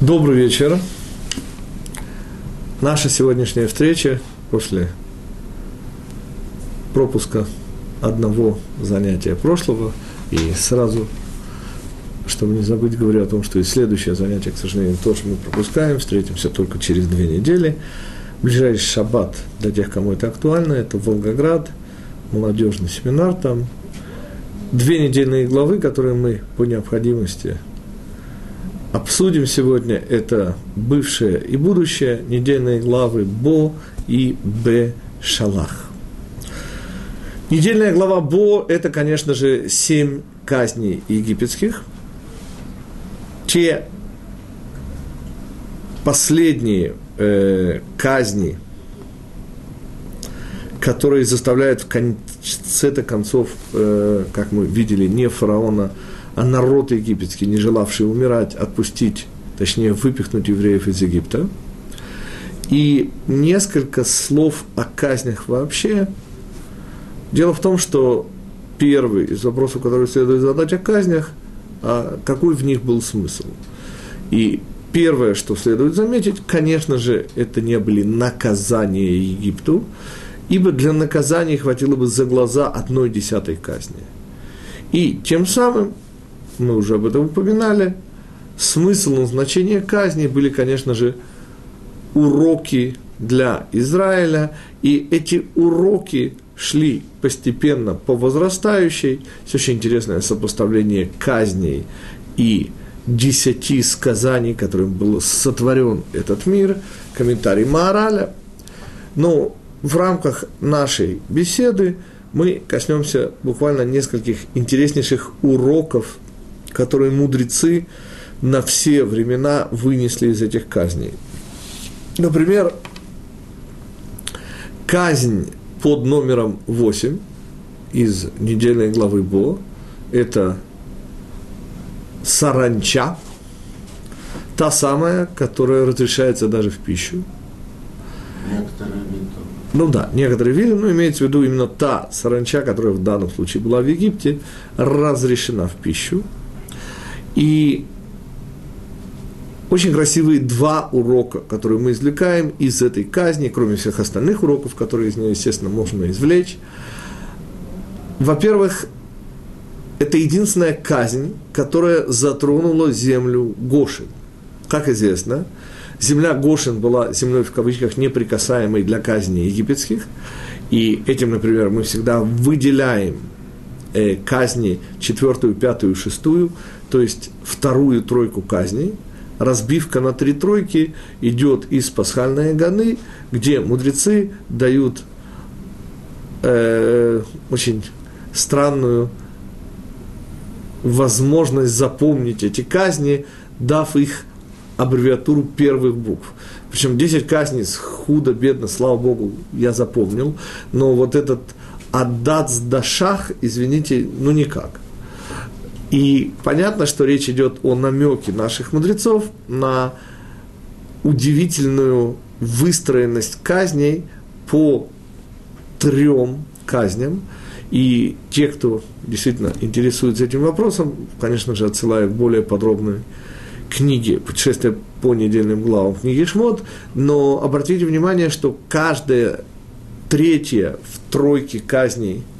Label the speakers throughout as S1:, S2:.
S1: Добрый вечер. Наша сегодняшняя встреча после пропуска одного занятия прошлого и сразу, чтобы не забыть, говорю о том, что и следующее занятие, к сожалению, тоже мы пропускаем, встретимся только через две недели. Ближайший шаббат для тех, кому это актуально, это Волгоград, молодежный семинар там. Две недельные главы, которые мы по необходимости обсудим сегодня, это бывшее и будущее, недельные главы Бо и Б Шалах. Недельная глава Бо – это, конечно же, семь казней египетских. Те последние э, казни, которые заставляют в конце-то концов, э, как мы видели, не фараона, а народ египетский, не желавший умирать, отпустить, точнее, выпихнуть евреев из Египта. И несколько слов о казнях вообще. Дело в том, что первый из вопросов, который следует задать о казнях, а какой в них был смысл. И первое, что следует заметить, конечно же, это не были наказания Египту, ибо для наказания хватило бы за глаза одной десятой казни. И тем самым мы уже об этом упоминали, смысл назначения казни были, конечно же, уроки для Израиля, и эти уроки шли постепенно по возрастающей. Есть очень интересное сопоставление казней и десяти сказаний, которым был сотворен этот мир, комментарий Маораля. Но в рамках нашей беседы мы коснемся буквально нескольких интереснейших уроков которые мудрецы на все времена вынесли из этих казней. Например, казнь под номером 8 из недельной главы Бо – это саранча, та самая, которая разрешается даже в пищу.
S2: Некоторые виды.
S1: Ну да, некоторые виды, но имеется в виду именно та саранча, которая в данном случае была в Египте, разрешена в пищу – и очень красивые два урока, которые мы извлекаем из этой казни, кроме всех остальных уроков, которые из нее, естественно, можно извлечь. Во-первых, это единственная казнь, которая затронула землю Гошин. Как известно, земля Гошин была землей в кавычках неприкасаемой для казни египетских, и этим, например, мы всегда выделяем э, казни четвертую, пятую, шестую, то есть вторую тройку казней. Разбивка на три тройки идет из пасхальной ганы, где мудрецы дают э, очень странную возможность запомнить эти казни, дав их аббревиатуру первых букв. Причем 10 казней худо-бедно, слава богу, я запомнил, но вот этот Аддац Дашах, извините, ну никак. И понятно, что речь идет о намеке наших мудрецов на удивительную выстроенность казней по трем казням. И те, кто действительно интересуется этим вопросом, конечно же, отсылаю к более подробной книге «Путешествие по недельным главам» книги Шмот, но обратите внимание, что каждая третья в тройке казней –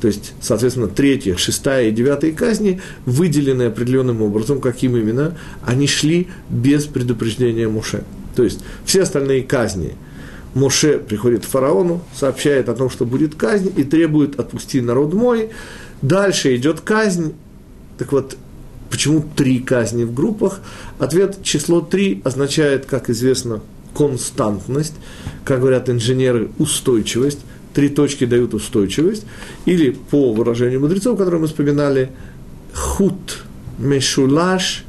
S1: то есть, соответственно, третья, шестая и девятая казни, выделены определенным образом, каким именно, они шли без предупреждения Муше. То есть, все остальные казни Муше приходит к фараону, сообщает о том, что будет казнь, и требует «отпусти народ мой». Дальше идет казнь. Так вот, почему три казни в группах? Ответ число три означает, как известно, константность, как говорят инженеры, устойчивость три точки дают устойчивость, или по выражению мудрецов, которые мы вспоминали, хут мешулаш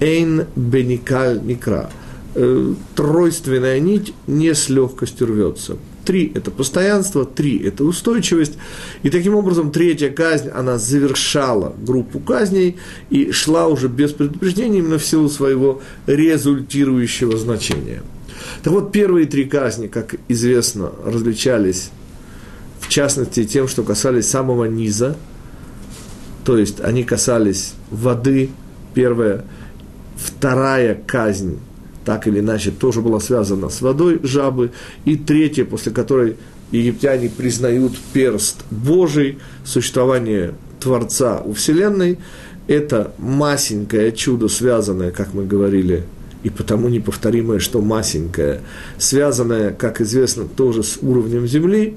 S1: эйн беникаль никра. Э, тройственная нить не с легкостью рвется. Три – это постоянство, три – это устойчивость. И таким образом третья казнь, она завершала группу казней и шла уже без предупреждения именно в силу своего результирующего значения – так вот, первые три казни, как известно, различались в частности тем, что касались самого низа, то есть они касались воды, первое, вторая казнь, так или иначе, тоже была связана с водой жабы. И третья, после которой египтяне признают перст Божий, существование Творца у Вселенной, это масенькое чудо, связанное, как мы говорили, и потому неповторимое, что масенькое, связанное, как известно, тоже с уровнем Земли.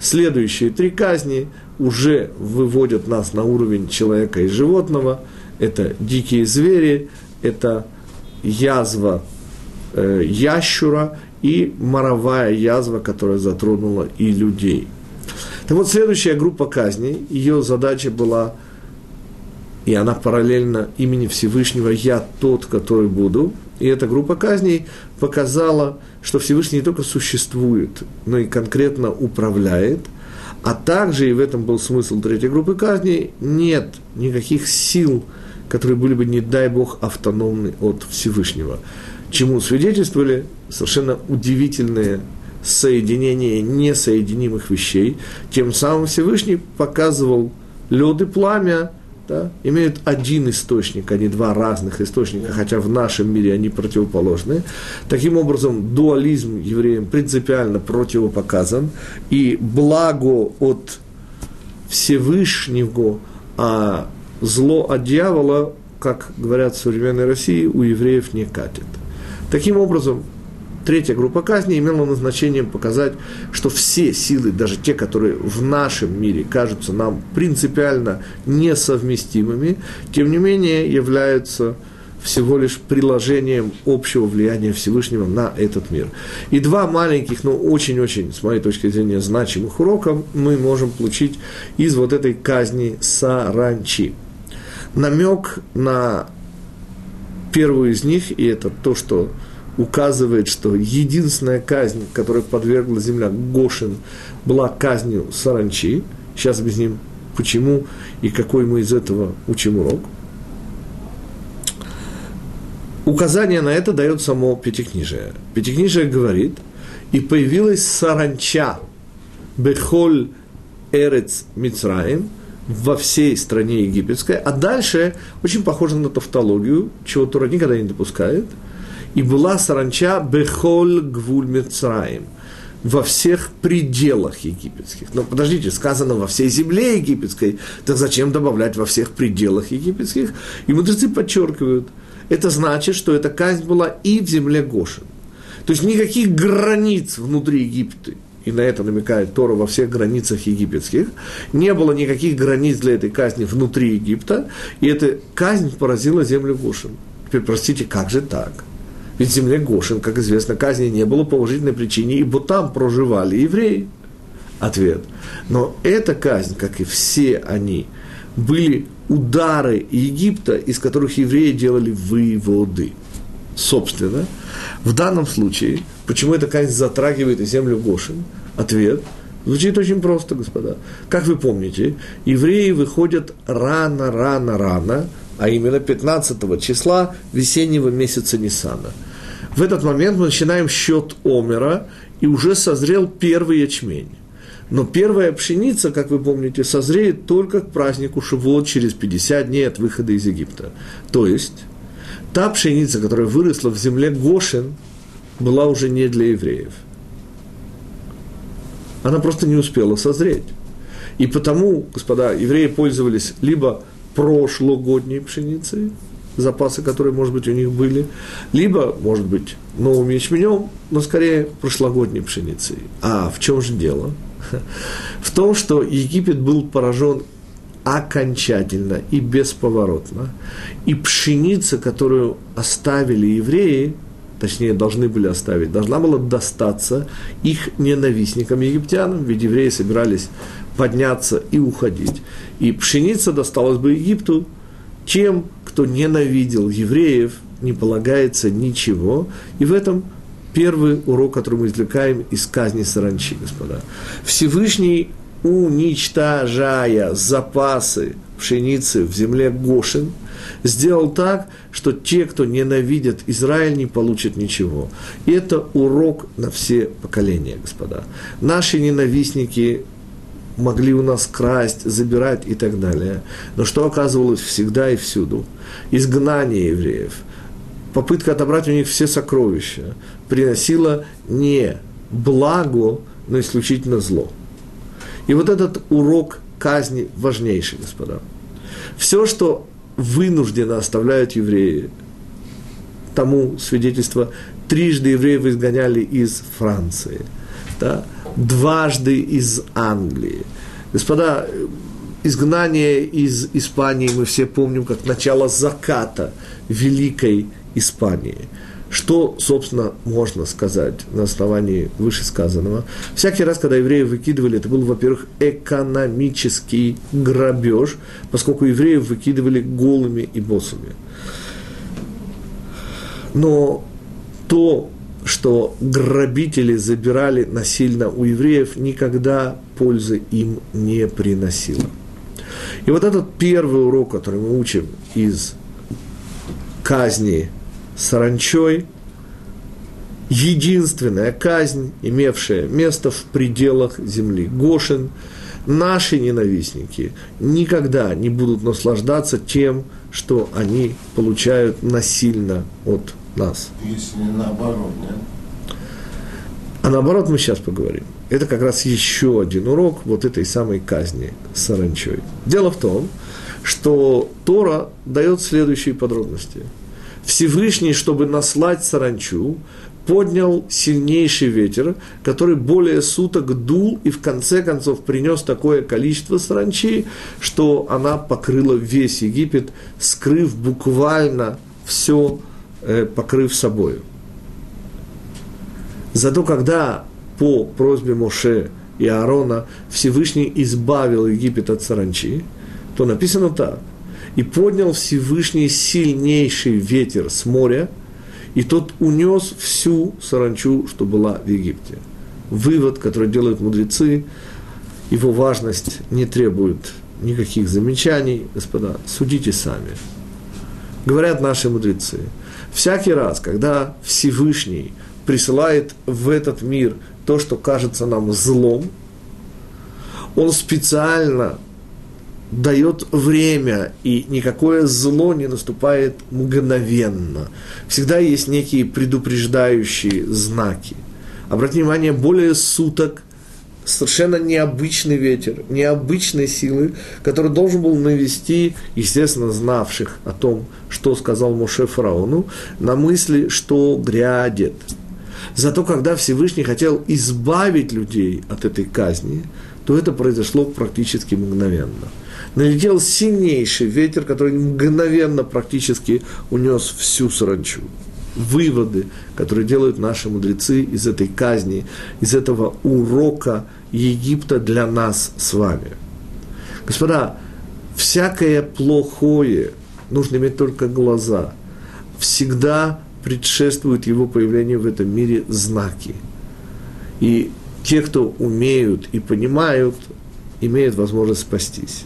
S1: Следующие три казни уже выводят нас на уровень человека и животного. Это дикие звери, это язва э, ящура и моровая язва, которая затронула и людей. Так вот, следующая группа казней, ее задача была, и она параллельно имени Всевышнего «Я тот, который буду», и эта группа казней показала, что Всевышний не только существует, но и конкретно управляет, а также, и в этом был смысл третьей группы казней, нет никаких сил, которые были бы, не дай Бог, автономны от Всевышнего. Чему свидетельствовали совершенно удивительные соединения несоединимых вещей. Тем самым Всевышний показывал лед и пламя, да, имеют один источник, а не два разных источника, хотя в нашем мире они противоположны. Таким образом, дуализм евреям принципиально противопоказан, и благо от Всевышнего, а зло от дьявола, как говорят в современной России, у евреев не катит. Таким образом, третья группа казни имела назначением показать, что все силы, даже те, которые в нашем мире кажутся нам принципиально несовместимыми, тем не менее являются всего лишь приложением общего влияния Всевышнего на этот мир. И два маленьких, но очень-очень, с моей точки зрения, значимых урока мы можем получить из вот этой казни саранчи – намек на первую из них, и это то, что указывает, что единственная казнь, которая подвергла земля Гошин, была казнью саранчи. Сейчас объясним, почему и какой мы из этого учим урок. Указание на это дает само Пятикнижие. Пятикнижие говорит, и появилась саранча, бехоль эрец Мицраим, во всей стране египетской, а дальше очень похоже на тавтологию, чего Тура никогда не допускает, и была саранча бехоль гвуль Мицраим во всех пределах египетских. Но подождите, сказано во всей земле египетской, так зачем добавлять во всех пределах египетских? И мудрецы подчеркивают, это значит, что эта казнь была и в земле Гошин. То есть никаких границ внутри Египта и на это намекает Тора во всех границах египетских, не было никаких границ для этой казни внутри Египта, и эта казнь поразила землю Гошин. Теперь, простите, как же так? Ведь в земле Гошин, как известно, казни не было по уважительной причине, ибо там проживали евреи. Ответ. Но эта казнь, как и все они, были удары Египта, из которых евреи делали выводы. Собственно, в данном случае, почему эта казнь затрагивает и землю Гошин – Ответ звучит очень просто, господа. Как вы помните, евреи выходят рано, рано, рано, а именно 15 числа весеннего месяца Нисана. В этот момент мы начинаем счет Омера, и уже созрел первый ячмень. Но первая пшеница, как вы помните, созреет только к празднику Шивот через 50 дней от выхода из Египта. То есть, та пшеница, которая выросла в земле Гошин, была уже не для евреев – она просто не успела созреть. И потому, господа, евреи пользовались либо прошлогодней пшеницей, запасы, которые, может быть, у них были, либо, может быть, новым ячменем, но скорее прошлогодней пшеницей. А в чем же дело? В том, что Египет был поражен окончательно и бесповоротно. И пшеница, которую оставили евреи, точнее, должны были оставить, должна была достаться их ненавистникам египтянам, ведь евреи собирались подняться и уходить. И пшеница досталась бы Египту, тем, кто ненавидел евреев, не полагается ничего. И в этом первый урок, который мы извлекаем из казни саранчи, господа. Всевышний, уничтожая запасы пшеницы в земле Гошин – сделал так, что те, кто ненавидят Израиль, не получат ничего. И это урок на все поколения, господа. Наши ненавистники могли у нас красть, забирать и так далее. Но что оказывалось всегда и всюду? Изгнание евреев, попытка отобрать у них все сокровища приносила не благо, но исключительно зло. И вот этот урок казни важнейший, господа. Все, что вынужденно оставляют евреи, тому свидетельство, трижды евреев изгоняли из Франции, да, дважды из Англии. Господа, изгнание из Испании мы все помним как начало заката Великой Испании. Что, собственно, можно сказать на основании вышесказанного? Всякий раз, когда евреи выкидывали, это был, во-первых, экономический грабеж, поскольку евреев выкидывали голыми и босыми. Но то, что грабители забирали насильно у евреев, никогда пользы им не приносило. И вот этот первый урок, который мы учим из казни саранчой, единственная казнь, имевшая место в пределах земли. Гошин, наши ненавистники никогда не будут наслаждаться тем, что они получают насильно от нас.
S2: Если наоборот, нет?
S1: А наоборот мы сейчас поговорим. Это как раз еще один урок вот этой самой казни саранчой. Дело в том, что Тора дает следующие подробности. Всевышний, чтобы наслать саранчу, поднял сильнейший ветер, который более суток дул и в конце концов принес такое количество саранчи, что она покрыла весь Египет, скрыв буквально все, покрыв собою. Зато когда по просьбе Моше и Аарона Всевышний избавил Египет от саранчи, то написано так. «И поднял Всевышний сильнейший ветер с моря, и тот унес всю саранчу, что была в Египте». Вывод, который делают мудрецы, его важность не требует никаких замечаний, господа, судите сами. Говорят наши мудрецы, всякий раз, когда Всевышний присылает в этот мир то, что кажется нам злом, он специально дает время, и никакое зло не наступает мгновенно. Всегда есть некие предупреждающие знаки. Обратите внимание, более суток совершенно необычный ветер, необычной силы, который должен был навести, естественно, знавших о том, что сказал Моше фараону, на мысли, что грядет – Зато когда Всевышний хотел избавить людей от этой казни, то это произошло практически мгновенно. Налетел сильнейший ветер, который мгновенно практически унес всю саранчу. Выводы, которые делают наши мудрецы из этой казни, из этого урока Египта для нас с вами. Господа, всякое плохое, нужно иметь только глаза, всегда предшествуют его появлению в этом мире знаки. И те, кто умеют и понимают, имеют возможность спастись.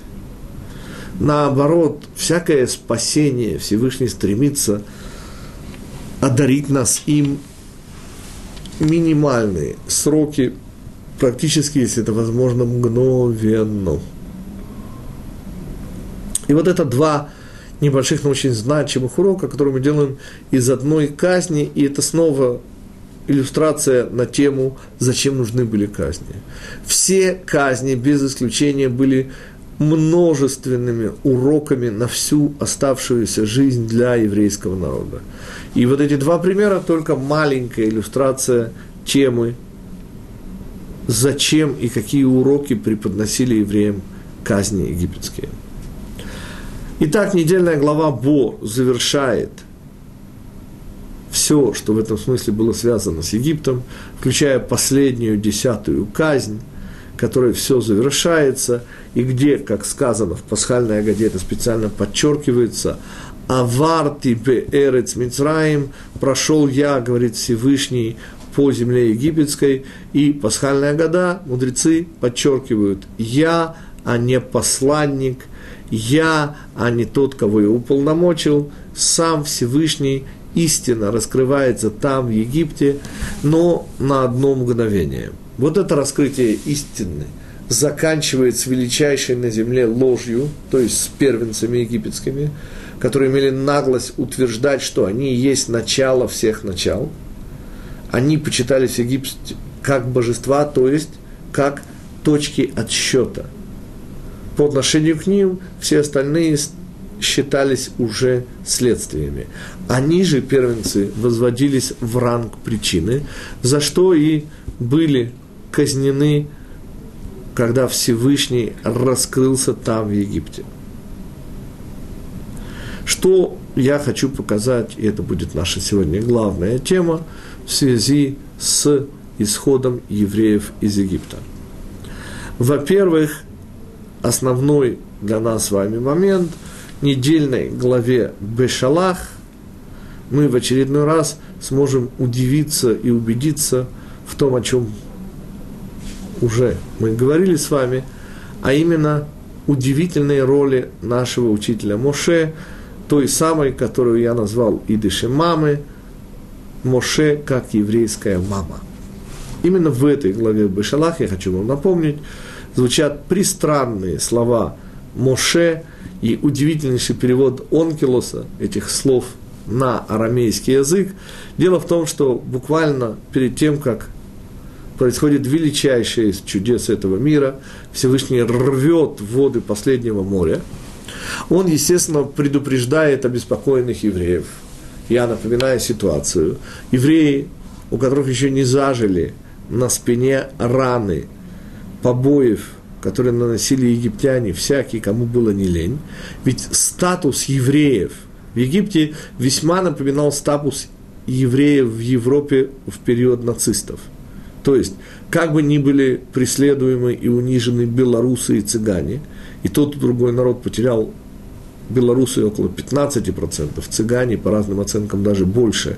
S1: Наоборот, всякое спасение Всевышний стремится одарить нас им минимальные сроки, практически, если это возможно, мгновенно. И вот это два небольших, но очень значимых урока, который мы делаем из одной казни, и это снова иллюстрация на тему, зачем нужны были казни. Все казни, без исключения, были множественными уроками на всю оставшуюся жизнь для еврейского народа. И вот эти два примера только маленькая иллюстрация темы, зачем и какие уроки преподносили евреям казни египетские. Итак, недельная глава Бо завершает все, что в этом смысле было связано с Египтом, включая последнюю десятую казнь, которой все завершается, и где, как сказано в пасхальной Агаде, это специально подчеркивается, «Авар тебе эрец Мицраим, прошел я, говорит Всевышний, по земле египетской, и пасхальная года, мудрецы подчеркивают, я, а не посланник, я, а не тот, кого я уполномочил, сам Всевышний истина раскрывается там, в Египте, но на одно мгновение. Вот это раскрытие истины заканчивается величайшей на земле ложью, то есть с первенцами египетскими, которые имели наглость утверждать, что они есть начало всех начал, они почитались в Египте как божества, то есть как точки отсчета. По отношению к ним все остальные считались уже следствиями. Они же, первенцы, возводились в ранг причины, за что и были казнены, когда Всевышний раскрылся там, в Египте. Что я хочу показать, и это будет наша сегодня главная тема, в связи с исходом евреев из Египта. Во-первых, основной для нас с вами момент – недельной главе Бешалах мы в очередной раз сможем удивиться и убедиться в том, о чем уже мы говорили с вами, а именно удивительной роли нашего учителя Моше, той самой, которую я назвал Идыши мамы, Моше как еврейская мама. Именно в этой главе Бешалах, я хочу вам напомнить, звучат пристранные слова Моше и удивительнейший перевод Онкелоса этих слов на арамейский язык. Дело в том, что буквально перед тем, как происходит величайшее из чудес этого мира, Всевышний рвет воды последнего моря, он, естественно, предупреждает обеспокоенных евреев. Я напоминаю ситуацию. Евреи, у которых еще не зажили на спине раны побоев, которые наносили египтяне, всякие, кому было не лень. Ведь статус евреев в Египте весьма напоминал статус евреев в Европе в период нацистов. То есть, как бы ни были преследуемы и унижены белорусы и цыгане, и тот и другой народ потерял белорусы около 15%, цыгане, по разным оценкам, даже больше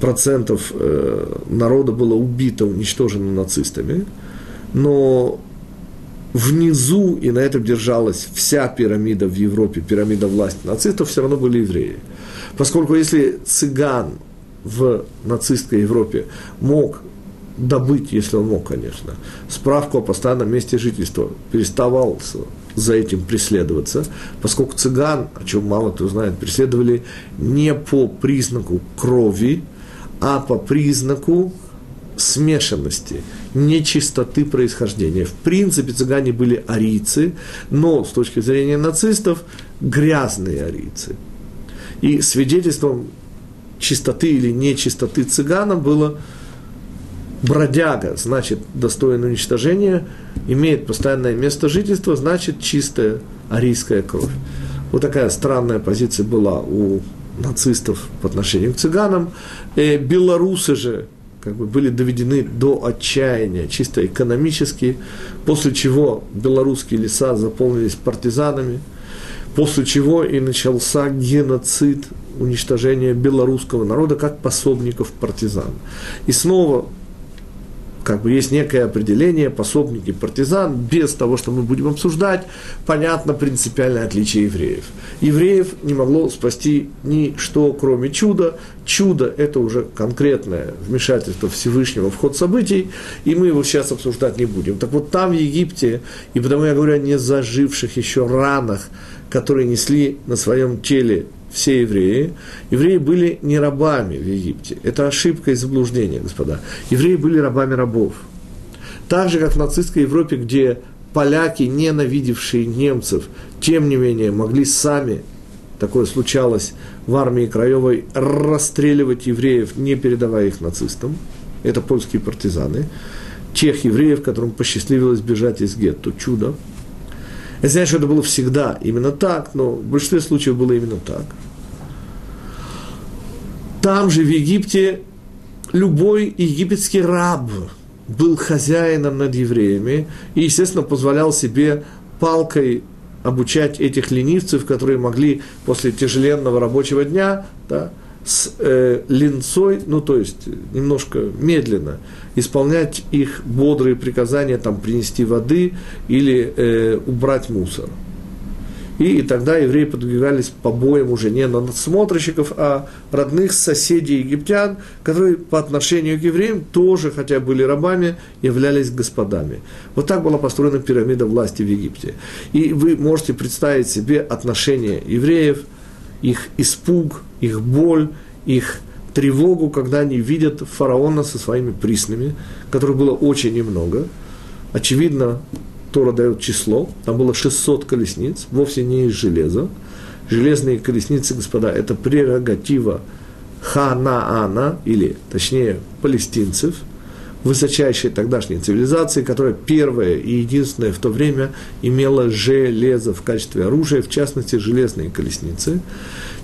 S1: процентов э, народа было убито, уничтожено нацистами, но внизу, и на этом держалась вся пирамида в Европе, пирамида власти нацистов, все равно были евреи. Поскольку если цыган в нацистской Европе мог добыть, если он мог, конечно, справку о постоянном месте жительства, переставал за этим преследоваться, поскольку цыган, о чем мало кто знает, преследовали не по признаку крови, а по признаку смешанности, нечистоты происхождения. В принципе, цыгане были арийцы, но с точки зрения нацистов грязные арийцы. И свидетельством чистоты или нечистоты цыгана было бродяга, значит, достоин уничтожения, имеет постоянное место жительства, значит, чистая арийская кровь. Вот такая странная позиция была у нацистов по отношению к цыганам. И белорусы же как бы были доведены до отчаяния, чисто экономически, после чего белорусские леса заполнились партизанами, после чего и начался геноцид, уничтожение белорусского народа как пособников партизан. И снова как бы есть некое определение, пособники партизан, без того, что мы будем обсуждать, понятно принципиальное отличие евреев. Евреев не могло спасти ничто, кроме чуда. Чудо – это уже конкретное вмешательство Всевышнего в ход событий, и мы его сейчас обсуждать не будем. Так вот, там, в Египте, и потому я говорю о не заживших еще ранах, которые несли на своем теле все евреи. Евреи были не рабами в Египте. Это ошибка и заблуждение, господа. Евреи были рабами рабов. Так же, как в нацистской Европе, где поляки, ненавидевшие немцев, тем не менее могли сами, такое случалось в армии Краевой, расстреливать евреев, не передавая их нацистам. Это польские партизаны. Тех евреев, которым посчастливилось бежать из гетто. Чудо. Я знаю, что это было всегда именно так, но в большинстве случаев было именно так. Там же, в Египте, любой египетский раб был хозяином над евреями и, естественно, позволял себе палкой обучать этих ленивцев, которые могли после тяжеленного рабочего дня да, с э, линцой, ну то есть немножко медленно, исполнять их бодрые приказания, там, принести воды или э, убрать мусор. И, тогда евреи подвигались побоям уже не на надсмотрщиков, а родных соседей египтян, которые по отношению к евреям тоже, хотя были рабами, являлись господами. Вот так была построена пирамида власти в Египте. И вы можете представить себе отношение евреев их испуг, их боль, их тревогу, когда они видят фараона со своими приснами, которых было очень немного. Очевидно, Тора дает число, там было 600 колесниц, вовсе не из железа. Железные колесницы, господа, это прерогатива Ханаана, или, точнее, палестинцев, высочайшей тогдашней цивилизации, которая первая и единственная в то время имела железо в качестве оружия, в частности, железные колесницы.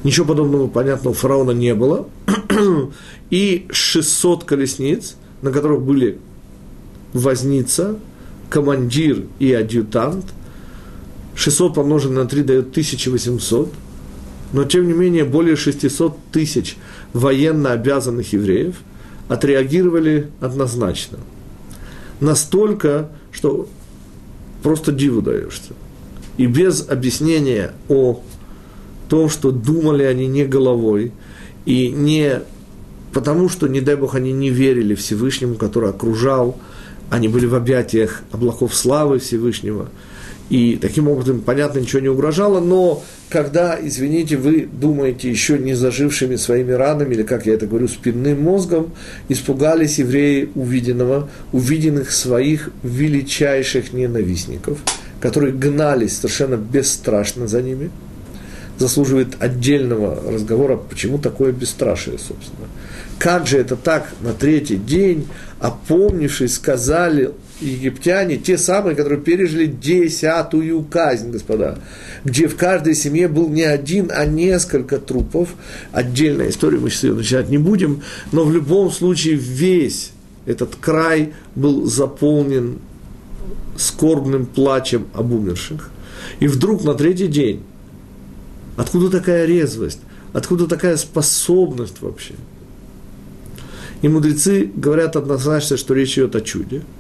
S1: Ничего подобного, понятно, у фараона не было. И 600 колесниц, на которых были возница, командир и адъютант. 600 помноженное на 3 дает 1800. Но, тем не менее, более 600 тысяч военно обязанных евреев отреагировали однозначно. Настолько, что просто диву даешься. И без объяснения о том, что думали они не головой, и не потому, что, не дай Бог, они не верили Всевышнему, который окружал, они были в объятиях облаков славы Всевышнего, и таким образом, понятно, ничего не угрожало, но когда, извините, вы думаете еще не зажившими своими ранами, или, как я это говорю, спинным мозгом, испугались евреи увиденного, увиденных своих величайших ненавистников, которые гнались совершенно бесстрашно за ними, заслуживает отдельного разговора, почему такое бесстрашие, собственно. Как же это так на третий день, опомнившись, сказали египтяне, те самые, которые пережили десятую казнь, господа, где в каждой семье был не один, а несколько трупов. Отдельная история, мы сейчас ее начинать не будем, но в любом случае весь этот край был заполнен скорбным плачем об умерших. И вдруг на третий день, откуда такая резвость, откуда такая способность вообще? И мудрецы говорят однозначно, что речь идет о чуде –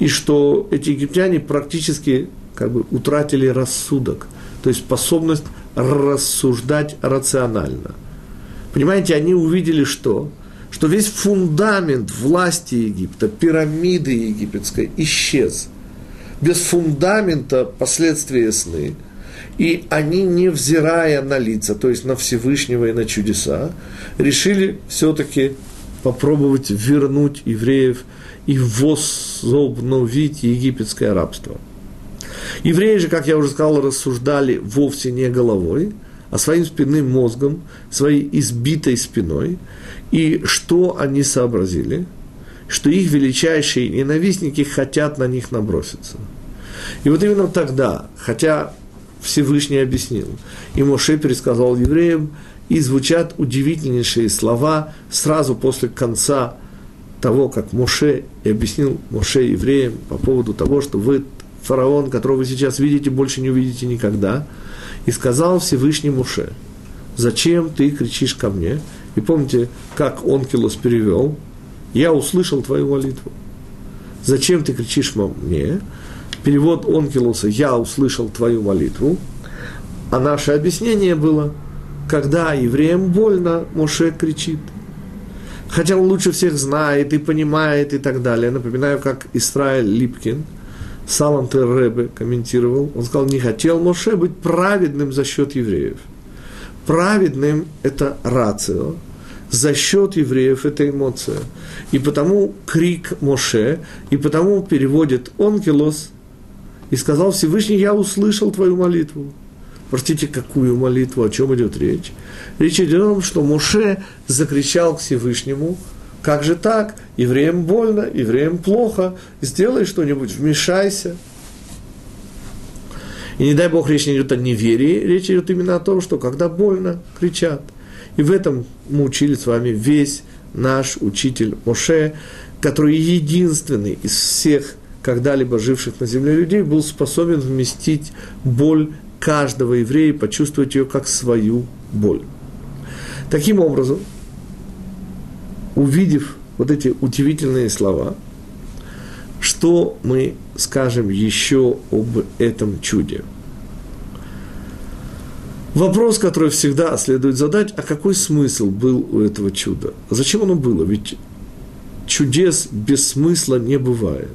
S1: и что эти египтяне практически как бы утратили рассудок, то есть способность рассуждать рационально. Понимаете, они увидели что? Что весь фундамент власти Египта, пирамиды египетской исчез. Без фундамента последствия ясны. И они, невзирая на лица, то есть на Всевышнего и на чудеса, решили все-таки попробовать вернуть евреев – и возобновить египетское рабство. Евреи же, как я уже сказал, рассуждали вовсе не головой, а своим спинным мозгом, своей избитой спиной. И что они сообразили? Что их величайшие ненавистники хотят на них наброситься. И вот именно тогда, хотя Всевышний объяснил, и Моше пересказал евреям, и звучат удивительнейшие слова сразу после конца того, как Моше и объяснил Моше евреям по поводу того, что вы фараон, которого вы сейчас видите, больше не увидите никогда. И сказал Всевышний Моше, зачем ты кричишь ко мне? И помните, как Онкилос перевел, я услышал твою молитву. Зачем ты кричишь мне? Перевод Онкилоса, я услышал твою молитву. А наше объяснение было, когда евреям больно, Моше кричит – хотя он лучше всех знает и понимает и так далее. Напоминаю, как Исраиль Липкин, Салам Терребе комментировал, он сказал, не хотел Моше быть праведным за счет евреев. Праведным – это рацио, за счет евреев – это эмоция. И потому крик Моше, и потому переводит Онкелос, и сказал Всевышний, я услышал твою молитву. Простите, какую молитву, о чем идет речь? Речь идет о том, что Муше закричал к Всевышнему, как же так? Евреям больно, евреям плохо, сделай что-нибудь, вмешайся. И не дай Бог, речь не идет о неверии, речь идет именно о том, что когда больно, кричат. И в этом мы учили с вами весь наш учитель Моше, который единственный из всех когда-либо живших на земле людей был способен вместить боль каждого еврея почувствовать ее как свою боль. Таким образом, увидев вот эти удивительные слова, что мы скажем еще об этом чуде? Вопрос, который всегда следует задать, а какой смысл был у этого чуда? Зачем оно было? Ведь чудес без смысла не бывает.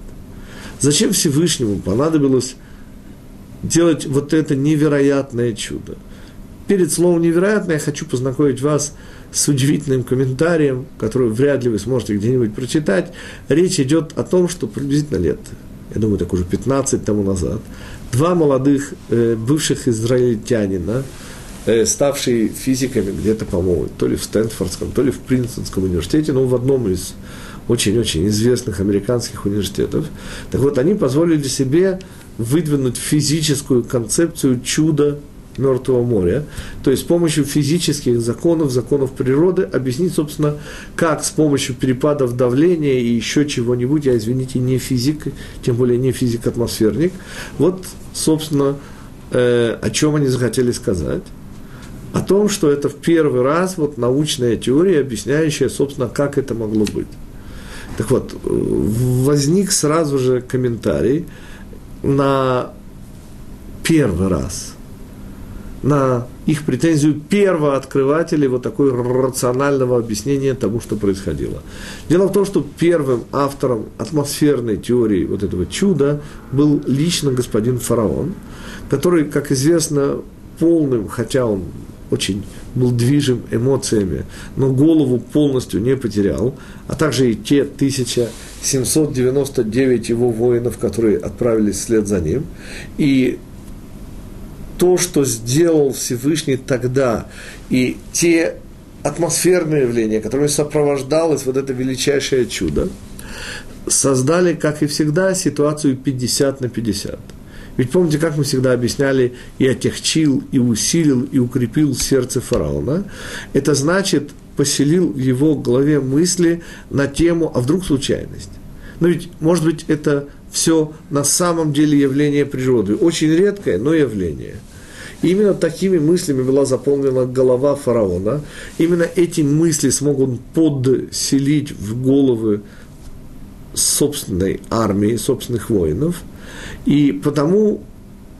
S1: Зачем Всевышнему понадобилось делать вот это невероятное чудо. перед словом «невероятно» я хочу познакомить вас с удивительным комментарием, который вряд ли вы сможете где-нибудь прочитать. Речь идет о том, что приблизительно лет, я думаю, так уже 15 тому назад, два молодых э, бывших израильтянина, э, ставшие физиками где-то, по-моему, то ли в Стэнфордском, то ли в Принстонском университете, но в одном из очень-очень известных американских университетов. Так вот, они позволили себе выдвинуть физическую концепцию чуда Мертвого моря, то есть с помощью физических законов, законов природы, объяснить, собственно, как с помощью перепадов давления и еще чего-нибудь, я, извините, не физик, тем более не физик-атмосферник, вот, собственно, э, о чем они захотели сказать о том, что это в первый раз вот научная теория, объясняющая, собственно, как это могло быть. Так вот, возник сразу же комментарий на первый раз, на их претензию первооткрывателей вот такой рационального объяснения тому, что происходило. Дело в том, что первым автором атмосферной теории вот этого чуда был лично господин фараон, который, как известно, полным, хотя он очень был движим эмоциями, но голову полностью не потерял, а также и те 1799 его воинов, которые отправились вслед за ним. И то, что сделал Всевышний тогда, и те атмосферные явления, которыми сопровождалось вот это величайшее чудо, создали, как и всегда, ситуацию 50 на 50. Ведь помните, как мы всегда объясняли, и отягчил, и усилил, и укрепил сердце фараона. Это значит, поселил в его голове мысли на тему «а вдруг случайность?». Но ведь, может быть, это все на самом деле явление природы. Очень редкое, но явление. И именно такими мыслями была заполнена голова фараона. Именно эти мысли смогут подселить в головы собственной армии, собственных воинов – и потому,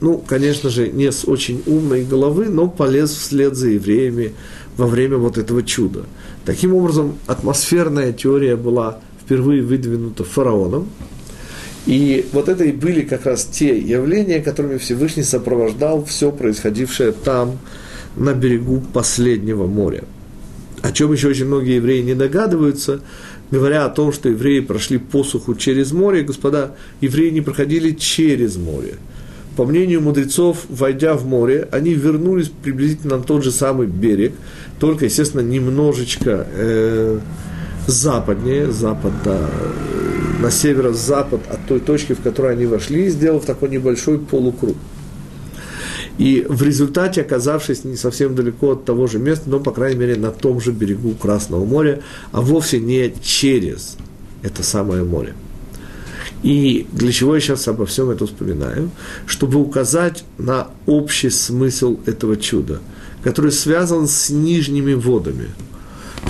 S1: ну, конечно же, не с очень умной головы, но полез вслед за евреями во время вот этого чуда. Таким образом, атмосферная теория была впервые выдвинута фараоном, и вот это и были как раз те явления, которыми Всевышний сопровождал все происходившее там, на берегу последнего моря. О чем еще очень многие евреи не догадываются, говоря о том, что евреи прошли посуху через море, господа, евреи не проходили через море. По мнению мудрецов, войдя в море, они вернулись приблизительно на тот же самый берег, только, естественно, немножечко э, западнее, запад, да, э, на северо-запад от той точки, в которой они вошли, сделав такой небольшой полукруг. И в результате, оказавшись не совсем далеко от того же места, но, по крайней мере, на том же берегу Красного моря, а вовсе не через это самое море. И для чего я сейчас обо всем это вспоминаю? Чтобы указать на общий смысл этого чуда, который связан с нижними водами.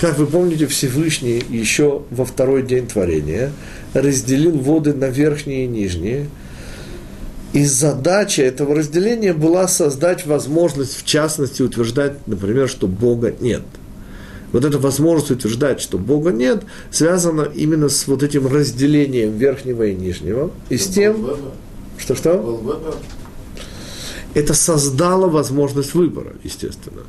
S1: Как вы помните, Всевышний еще во второй день творения разделил воды на верхние и нижние – и задача этого разделения была создать возможность, в частности, утверждать, например, что Бога нет. Вот эта возможность утверждать, что Бога нет, связана именно с вот этим разделением верхнего и нижнего. И с тем, что-что? Это создало возможность выбора, естественно.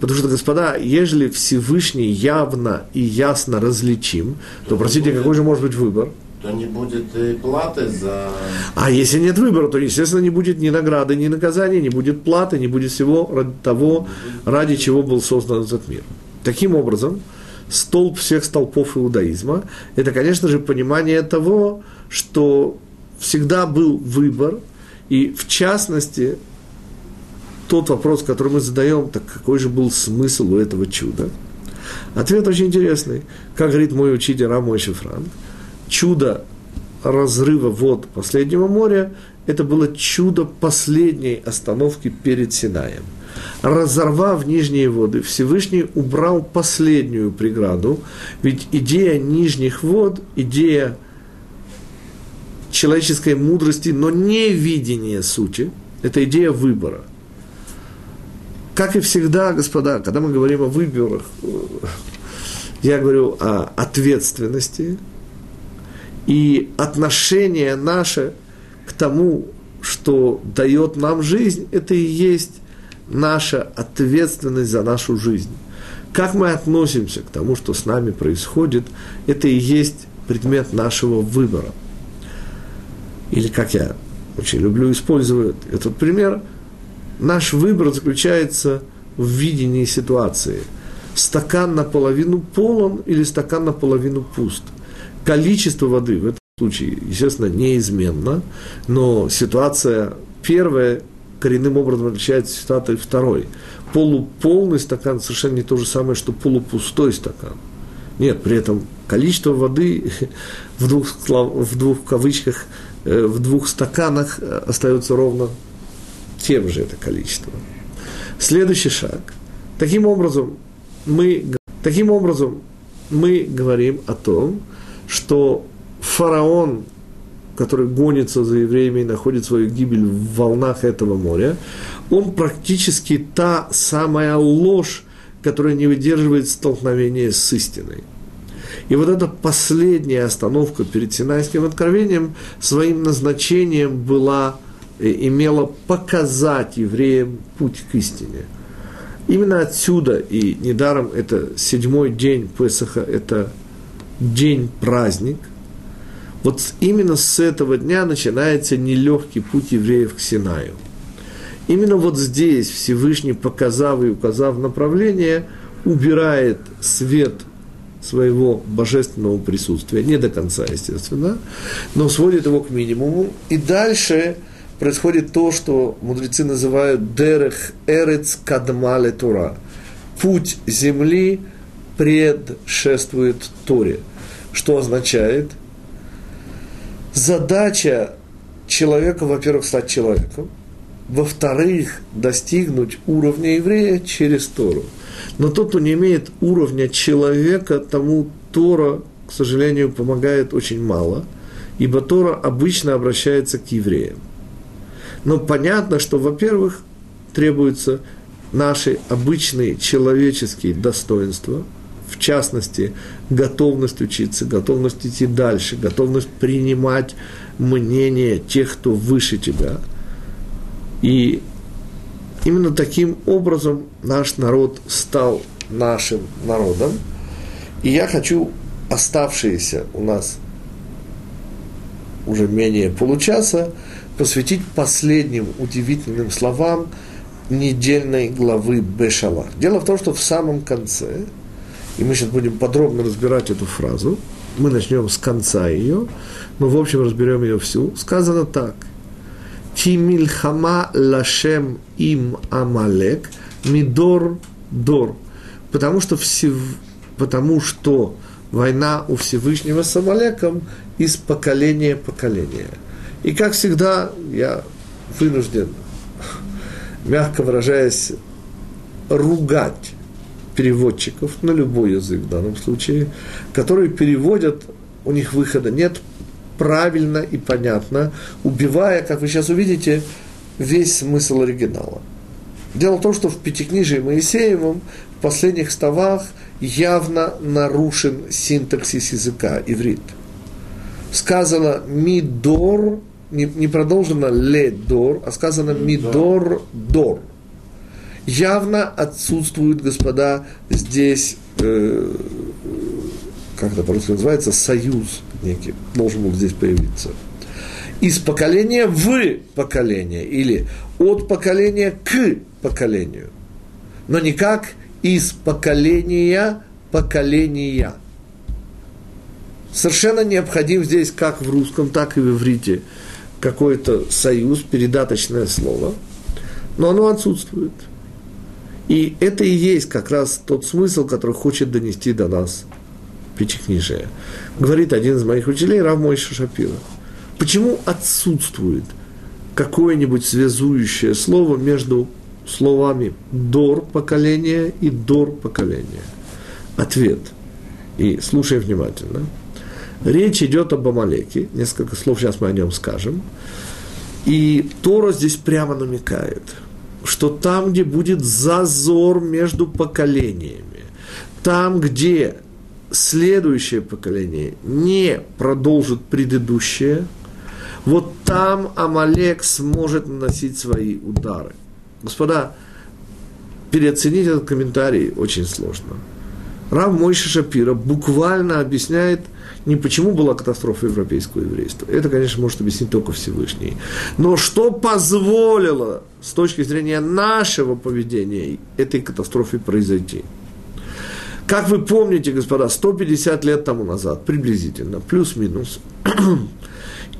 S1: Потому что, господа, ежели Всевышний явно и ясно различим, то, простите, какой же может быть выбор –
S2: то не будет и платы за...
S1: А если нет выбора, то, естественно, не будет ни награды, ни наказания, не будет платы, не будет всего ради того, ради чего был создан этот мир. Таким образом, столб всех столпов иудаизма – это, конечно же, понимание того, что всегда был выбор, и в частности, тот вопрос, который мы задаем, так какой же был смысл у этого чуда? Ответ очень интересный. Как говорит мой учитель Рамой Шифранк, чудо разрыва вод последнего моря, это было чудо последней остановки перед Синаем. Разорвав нижние воды, Всевышний убрал последнюю преграду, ведь идея нижних вод, идея человеческой мудрости, но не видения сути, это идея выбора. Как и всегда, господа, когда мы говорим о выборах, я говорю о ответственности, и отношение наше к тому, что дает нам жизнь, это и есть наша ответственность за нашу жизнь. Как мы относимся к тому, что с нами происходит, это и есть предмет нашего выбора. Или, как я очень люблю использовать этот пример, наш выбор заключается в видении ситуации. Стакан наполовину полон или стакан наполовину пуст. Количество воды в этом случае, естественно, неизменно, но ситуация первая коренным образом отличается от ситуации второй. Полуполный стакан совершенно не то же самое, что полупустой стакан. Нет, при этом количество воды в двух, в двух кавычках, э, в двух стаканах э, остается ровно тем же это количество. Следующий шаг. Таким образом, мы, таким образом, мы говорим о том, что фараон, который гонится за евреями и находит свою гибель в волнах этого моря, он практически та самая ложь, которая не выдерживает столкновения с истиной. И вот эта последняя остановка перед Синайским откровением своим назначением была, э, имела показать евреям путь к истине. Именно отсюда, и недаром это седьмой день Песаха, это день-праздник – вот именно с этого дня начинается нелегкий путь евреев к Синаю. Именно вот здесь Всевышний, показав и указав направление, убирает свет своего божественного присутствия, не до конца, естественно, но сводит его к минимуму. И дальше происходит то, что мудрецы называют «дерех эрец кадмале тура» – путь земли предшествует Торе, что означает – задача человека, во-первых, стать человеком, во-вторых, достигнуть уровня еврея через Тору. Но тот, кто не имеет уровня человека, тому Тора, к сожалению, помогает очень мало, ибо Тора обычно обращается к евреям. Но понятно, что, во-первых, требуются наши обычные человеческие достоинства – в частности, готовность учиться, готовность идти дальше, готовность принимать мнение тех, кто выше тебя. И именно таким образом наш народ стал нашим народом. И я хочу оставшиеся у нас уже менее получаса посвятить последним удивительным словам недельной главы Бешалах. Дело в том, что в самом конце и мы сейчас будем подробно разбирать эту фразу. Мы начнем с конца ее, но в общем разберем ее всю. Сказано так. Тимильхама лашем им амалек мидор дор. Потому что, все, потому что война у Всевышнего с Амалеком из поколения в поколение. И как всегда, я вынужден, мягко выражаясь, ругать переводчиков на любой язык в данном случае, которые переводят, у них выхода нет, правильно и понятно, убивая, как вы сейчас увидите, весь смысл оригинала. Дело в том, что в Пятикнижии Моисеевом в последних ставах явно нарушен синтаксис языка, иврит. Сказано «мидор», не, не продолжено «ледор», а сказано «мидор-дор» явно отсутствует, господа, здесь, э, как это по-русски называется, союз некий, должен был здесь появиться. Из поколения в поколение или от поколения к поколению. Но никак из поколения поколения. Совершенно необходим здесь, как в русском, так и в иврите, какой-то союз, передаточное слово, но оно отсутствует – и это и есть как раз тот смысл, который хочет донести до нас Пятикнижие. Говорит один из моих учителей, Рав Мойша Шапира. Почему отсутствует какое-нибудь связующее слово между словами «дор поколения» и «дор поколения»? Ответ. И слушай внимательно. Речь идет об Амалеке. Несколько слов сейчас мы о нем скажем. И Тора здесь прямо намекает – что там, где будет зазор между поколениями, там, где следующее поколение не продолжит предыдущее, вот там Амалек сможет наносить свои удары. Господа, переоценить этот комментарий очень сложно. Рав Мойша Шапира буквально объясняет, не почему была катастрофа европейского еврейства. Это, конечно, может объяснить только Всевышний. Но что позволило с точки зрения нашего поведения этой катастрофе произойти? Как вы помните, господа, 150 лет тому назад, приблизительно, плюс-минус,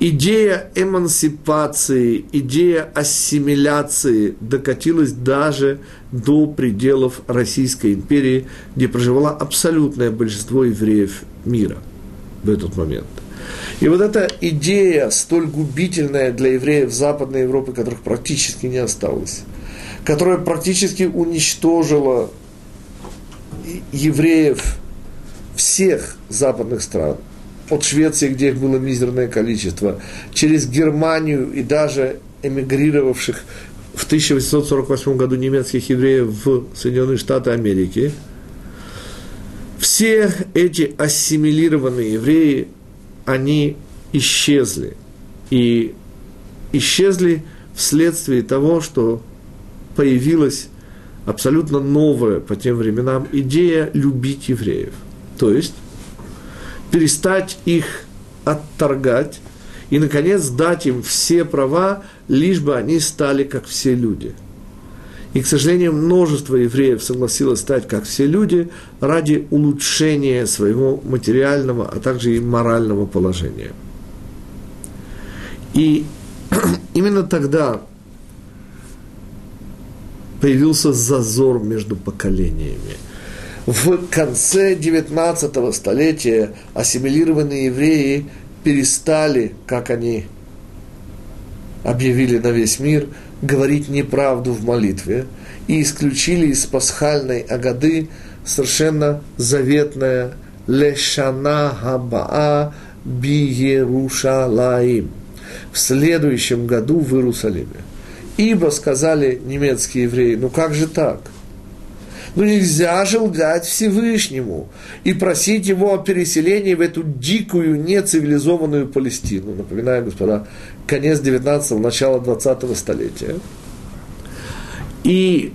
S1: идея эмансипации, идея ассимиляции докатилась даже до пределов Российской империи, где проживало абсолютное большинство евреев мира в этот момент. И вот эта идея, столь губительная для евреев Западной Европы, которых практически не осталось, которая практически уничтожила евреев всех западных стран, от Швеции, где их было мизерное количество, через Германию и даже эмигрировавших в 1848 году немецких евреев в Соединенные Штаты Америки, все эти ассимилированные евреи, они исчезли. И исчезли вследствие того, что появилась абсолютно новая по тем временам идея любить евреев. То есть перестать их отторгать и, наконец, дать им все права, лишь бы они стали как все люди. И, к сожалению, множество евреев согласилось стать как все люди ради улучшения своего материального, а также и морального положения. И именно тогда появился зазор между поколениями. В конце 19 столетия ассимилированные евреи перестали, как они объявили на весь мир, говорить неправду в молитве и исключили из пасхальной агады совершенно заветное «Лешана Хабаа Биерушалаим» в следующем году в Иерусалиме. Ибо, сказали немецкие евреи, ну как же так? Ну нельзя же лгать Всевышнему и просить его о переселении в эту дикую, нецивилизованную Палестину. Напоминаю, господа, конец 19-го, начало 20-го столетия. И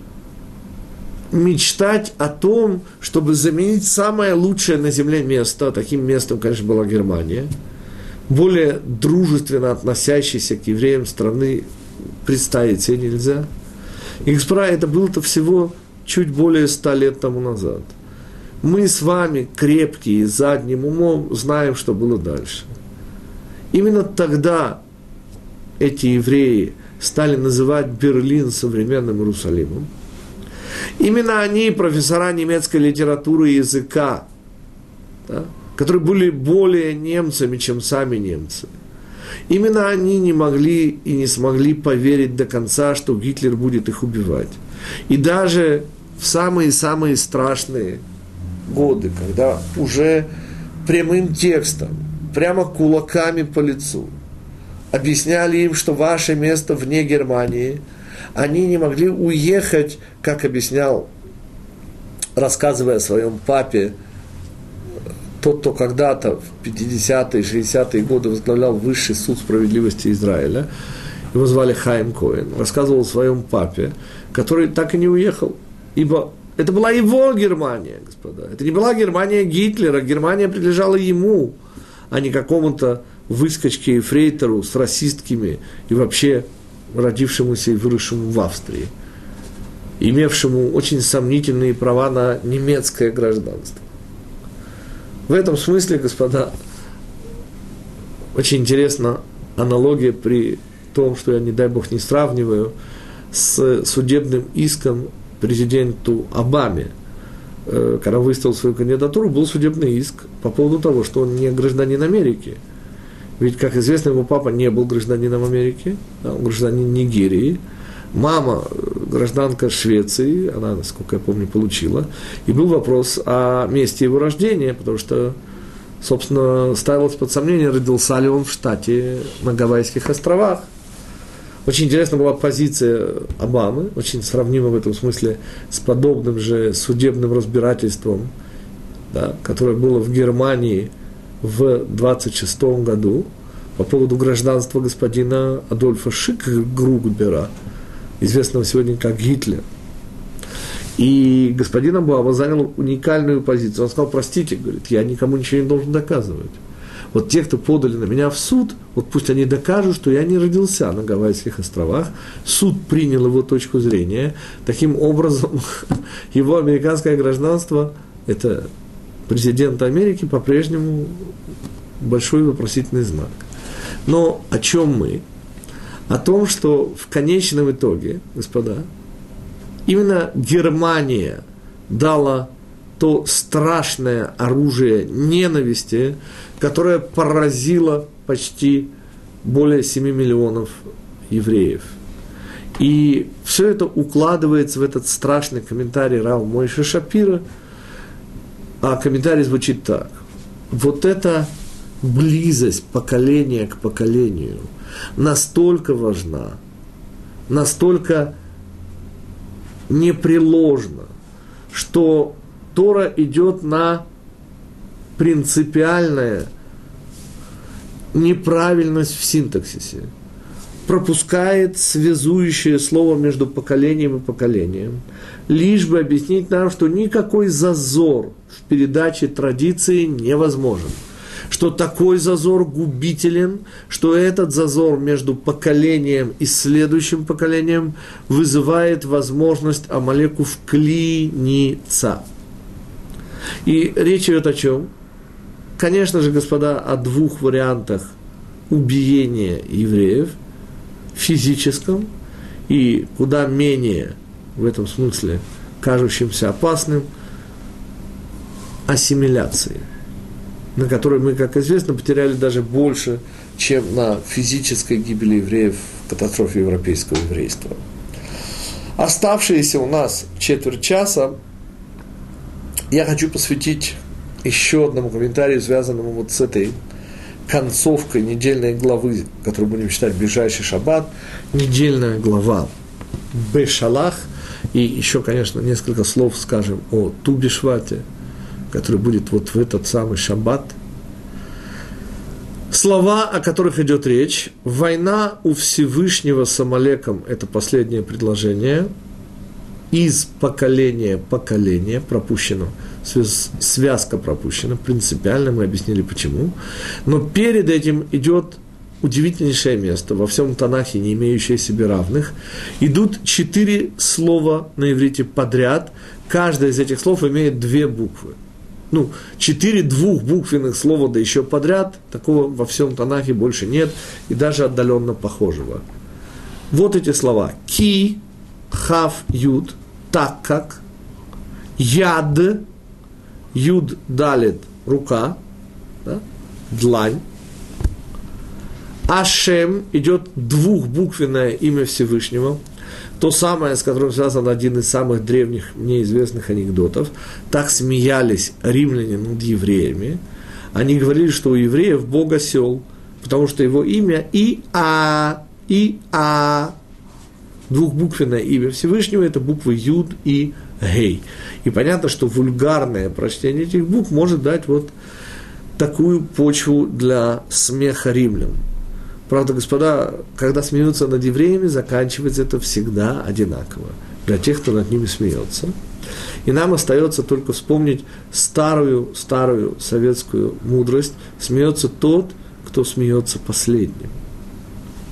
S1: мечтать о том, чтобы заменить самое лучшее на земле место, таким местом, конечно, была Германия, более дружественно относящейся к евреям страны представить себе нельзя. И, господа, это было-то всего чуть более ста лет тому назад. Мы с вами, крепкие, задним умом, знаем, что было дальше. Именно тогда эти евреи стали называть Берлин современным Иерусалимом. Именно они, профессора немецкой литературы и языка, да, которые были более немцами, чем сами немцы – Именно они не могли и не смогли поверить до конца, что Гитлер будет их убивать. И даже в самые-самые страшные годы, когда уже прямым текстом, прямо кулаками по лицу, объясняли им, что ваше место вне Германии, они не могли уехать, как объяснял, рассказывая о своем папе, тот, кто когда-то в 50-е, 60-е годы возглавлял высший суд справедливости Израиля, его звали Хайм Коэн, рассказывал о своем папе, который так и не уехал, ибо это была его Германия, господа. Это не была Германия Гитлера, Германия принадлежала ему, а не какому-то выскочке и фрейтеру с расистскими и вообще родившемуся и выросшему в Австрии, имевшему очень сомнительные права на немецкое гражданство. В этом смысле, господа, очень интересна аналогия при том, что я, не дай бог, не сравниваю с судебным иском президенту Обаме. Э, когда выставил свою кандидатуру, был судебный иск по поводу того, что он не гражданин Америки. Ведь, как известно, его папа не был гражданином Америки, да, он гражданин Нигерии – Мама, гражданка Швеции, она, насколько я помню, получила. И был вопрос о месте его рождения, потому что, собственно, ставилось под сомнение, родился ли он в штате на Гавайских островах. Очень интересна была позиция Обамы, очень сравнима в этом смысле с подобным же судебным разбирательством, да, которое было в Германии в 26 году по поводу гражданства господина Адольфа Шикгругбера – известного сегодня как Гитлер. И господин Абуава занял уникальную позицию. Он сказал, простите, говорит, я никому ничего не должен доказывать. Вот те, кто подали на меня в суд, вот пусть они докажут, что я не родился на Гавайских островах. Суд принял его точку зрения. Таким образом, его американское гражданство – это президент Америки по-прежнему большой вопросительный знак. Но о чем мы? О том, что в конечном итоге, господа, именно Германия дала то страшное оружие ненависти, которое поразило почти более 7 миллионов евреев. И все это укладывается в этот страшный комментарий Рау Мойши Шапира, а комментарий звучит так. Вот эта близость поколения к поколению настолько важна, настолько непреложна, что Тора идет на принципиальная неправильность в синтаксисе, пропускает связующее слово между поколением и поколением, лишь бы объяснить нам, что никакой зазор в передаче традиции невозможен – что такой зазор губителен, что этот зазор между поколением и следующим поколением вызывает возможность Амалеку вклиниться. И речь идет о чем? Конечно же, господа, о двух вариантах убиения евреев, физическом и куда менее в этом смысле кажущимся опасным ассимиляции, на которой мы, как известно, потеряли даже больше, чем на физической гибели евреев в катастрофе европейского еврейства. Оставшиеся у нас четверть часа я хочу посвятить еще одному комментарию, связанному вот с этой концовкой недельной главы, которую будем читать ближайший шаббат, недельная глава Бешалах, и еще, конечно, несколько слов скажем о Тубишвате, который будет вот в этот самый шаббат. Слова, о которых идет речь. Война у Всевышнего с Амалеком – это последнее предложение – из поколения в поколение пропущено, связка пропущена, принципиально мы объяснили почему. Но перед этим идет удивительнейшее место, во всем Танахе, не имеющее себе равных. Идут четыре слова на иврите подряд, каждое из этих слов имеет две буквы. Ну, четыре двухбуквенных слова, да еще подряд, такого во всем Танахе больше нет, и даже отдаленно похожего. Вот эти слова. Ки, хав, юд – так как яд, юд далит, рука, да, длань, Ашем идет двухбуквенное имя Всевышнего, то самое, с которым связан один из самых древних неизвестных анекдотов. Так смеялись римляне над евреями. Они говорили, что у евреев Бог осел, потому что его имя И-А, И-А, двухбуквенное имя Всевышнего – это буквы Юд и Гей. И понятно, что вульгарное прочтение этих букв может дать вот такую почву для смеха римлян. Правда, господа, когда смеются над евреями, заканчивается это всегда одинаково для тех, кто над ними смеется. И нам остается только вспомнить старую, старую советскую мудрость. Смеется тот, кто смеется последним.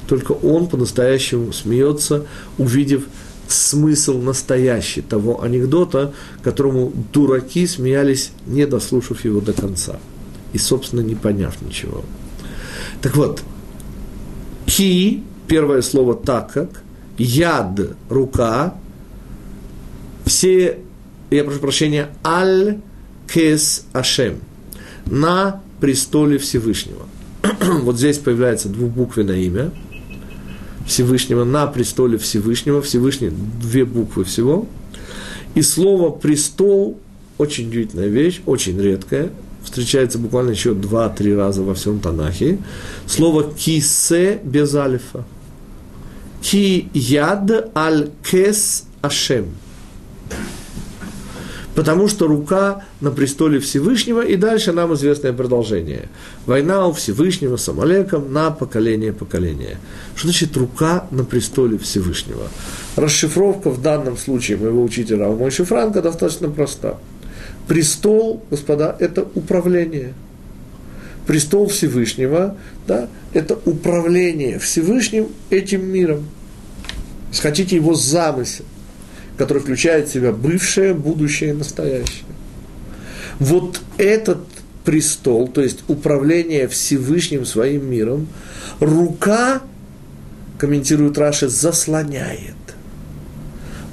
S1: Только он по-настоящему смеется, увидев смысл настоящий того анекдота, которому дураки смеялись, не дослушав его до конца. И, собственно, не поняв ничего. Так вот, ки, первое слово так как, яд, рука, все, я прошу прощения, аль кес ашем, на престоле Всевышнего. вот здесь появляется двухбуквенное имя – Всевышнего, на престоле Всевышнего, Всевышний две буквы всего. И слово «престол» – очень удивительная вещь, очень редкая, встречается буквально еще два-три раза во всем Танахе. Слово «кисе» без алифа. «Ки яд аль кес ашем». Потому что рука на престоле Всевышнего, и дальше нам известное продолжение. Война у Всевышнего с Амалеком на поколение поколения. Что значит рука на престоле Всевышнего? Расшифровка в данном случае моего учителя Алмойши Франка достаточно проста. Престол, господа, это управление. Престол Всевышнего, да, это управление Всевышним этим миром. Хотите его замысел который включает в себя бывшее, будущее и настоящее. Вот этот престол, то есть управление Всевышним своим миром, рука, комментирует Раши, заслоняет.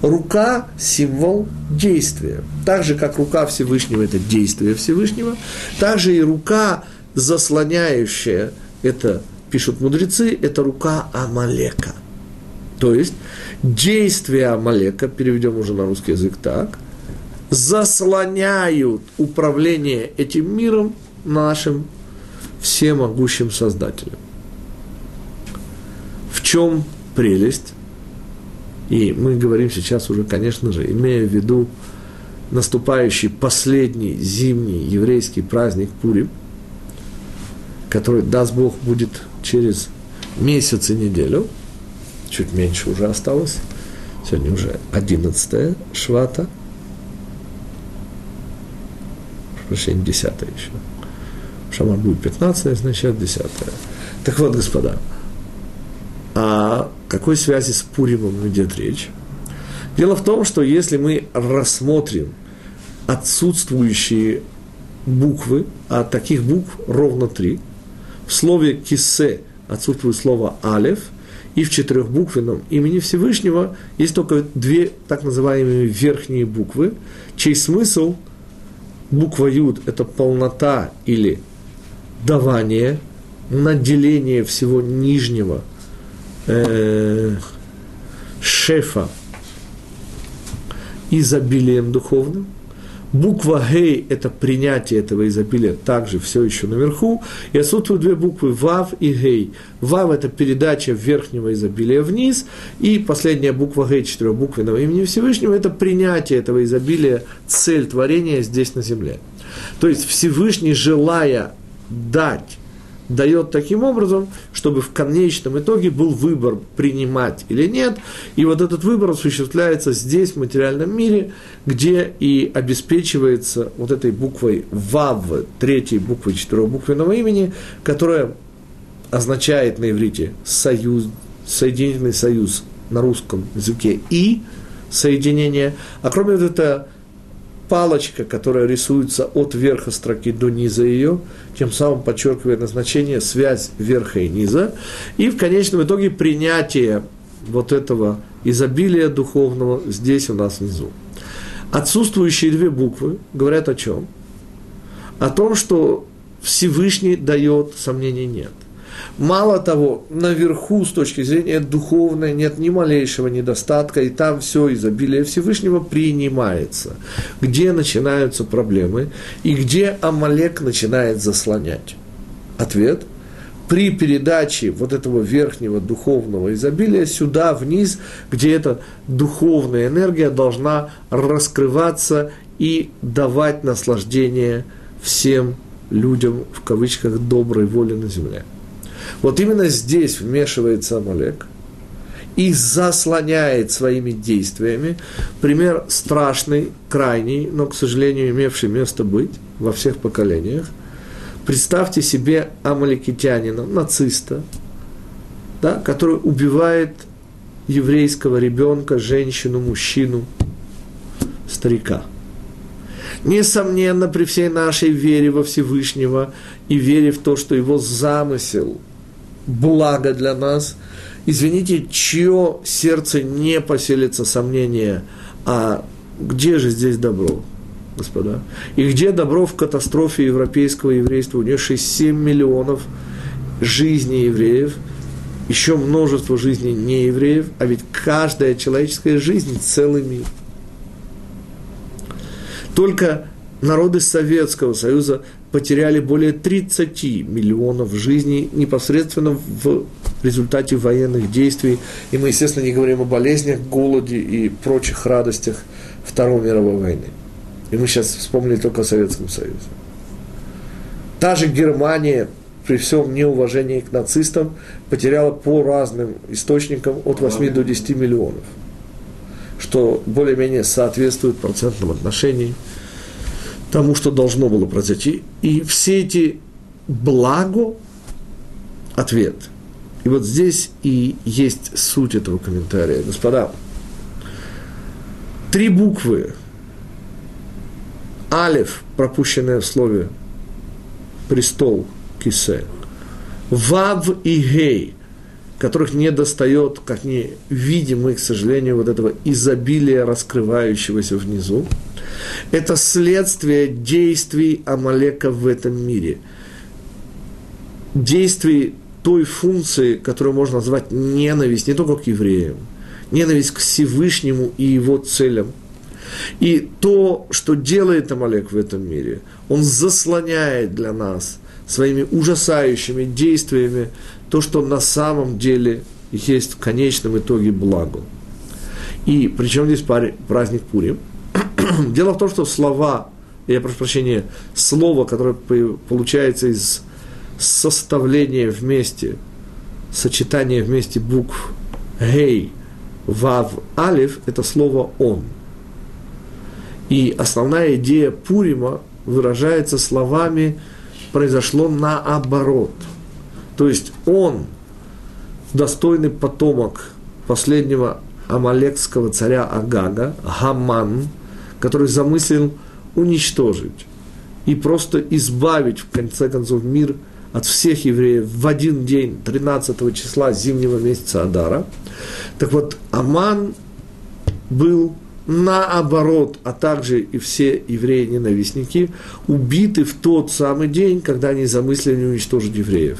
S1: Рука – символ действия. Так же, как рука Всевышнего – это действие Всевышнего, так же и рука, заслоняющая, это, пишут мудрецы, это рука Амалека. То есть, действия Амалека, переведем уже на русский язык так, заслоняют управление этим миром нашим всемогущим Создателем. В чем прелесть? И мы говорим сейчас уже, конечно же, имея в виду наступающий последний зимний еврейский праздник Пурим, который, даст Бог, будет через месяц и неделю – чуть меньше уже осталось. Сегодня уже 11 швата. Прощение, 10 еще. Шамар будет 15, значит 10. Так вот, господа, о какой связи с Пуримом идет речь? Дело в том, что если мы рассмотрим отсутствующие буквы, а таких букв ровно три, в слове «кисе» отсутствует слово «алев», и в четырехбуквенном имени Всевышнего. Есть только две так называемые верхние буквы, чей смысл? Буква Юд – это полнота или давание, наделение всего нижнего э, шефа изобилием духовным, Буква Гей – это принятие этого изобилия, также все еще наверху. И отсутствуют две буквы Вав и Гей. Вав – это передача верхнего изобилия вниз. И последняя буква Гей четырехбуквенного имени Всевышнего – это принятие этого изобилия, цель творения здесь на земле. То есть Всевышний, желая дать дает таким образом, чтобы в конечном итоге был выбор, принимать или нет. И вот этот выбор осуществляется здесь, в материальном мире, где и обеспечивается вот этой буквой ВАВ, третьей буквой четырехбуквенного имени, которая означает на иврите союз, соединительный союз на русском языке и соединение. А кроме этого, палочка, которая рисуется от верха строки до низа ее, тем самым подчеркивая назначение, связь верха и низа, и в конечном итоге принятие вот этого изобилия духовного здесь у нас внизу. Отсутствующие две буквы говорят о чем? О том, что Всевышний дает, сомнений нет. Мало того, наверху с точки зрения духовной нет ни малейшего недостатка, и там все изобилие Всевышнего принимается. Где начинаются проблемы и где Амалек начинает заслонять? Ответ – при передаче вот этого верхнего духовного изобилия сюда, вниз, где эта духовная энергия должна раскрываться и давать наслаждение всем людям, в кавычках, доброй воли на земле. Вот именно здесь вмешивается Амалек и заслоняет своими действиями пример страшный, крайний, но, к сожалению, имевший место быть во всех поколениях. Представьте себе амаликитянина, нациста, да, который убивает еврейского ребенка, женщину, мужчину, старика. Несомненно, при всей нашей вере во Всевышнего и вере в то, что его замысел – благо для нас. Извините, чье сердце не поселится сомнение, а где же здесь добро, господа? И где добро в катастрофе европейского еврейства, унесшей 7 миллионов жизней евреев, еще множество жизней неевреев, а ведь каждая человеческая жизнь – целый мир. Только народы Советского Союза потеряли более 30 миллионов жизней непосредственно в результате военных действий. И мы, естественно, не говорим о болезнях, голоде и прочих радостях Второй мировой войны. И мы сейчас вспомнили только о Советском Союзе. Та же Германия, при всем неуважении к нацистам, потеряла по разным источникам от 8 до 10 миллионов. Что более-менее соответствует процентным отношении тому, что должно было произойти. И все эти благо – ответ. И вот здесь и есть суть этого комментария. Господа, три буквы – Алев, пропущенное в слове престол, кисе. Вав и гей, которых не достает, как не видим мы, к сожалению, вот этого изобилия, раскрывающегося внизу. Это следствие действий Амалека в этом мире. Действий той функции, которую можно назвать ненависть не только к евреям, ненависть к Всевышнему и его целям – и то, что делает Амалек в этом мире, он заслоняет для нас своими ужасающими действиями то, что на самом деле есть в конечном итоге благо. И причем здесь праздник Пурим? Дело в том, что слова, я прошу прощения, слово, которое получается из составления вместе, сочетания вместе букв Гей, Вав, Алиф, это слово Он – и основная идея Пурима выражается словами «произошло наоборот». То есть он, достойный потомок последнего амалекского царя Агага, Гаман, который замыслил уничтожить и просто избавить, в конце концов, мир от всех евреев в один день, 13 числа зимнего месяца Адара. Так вот, Аман был наоборот, а также и все евреи-ненавистники, убиты в тот самый день, когда они замыслили уничтожить евреев.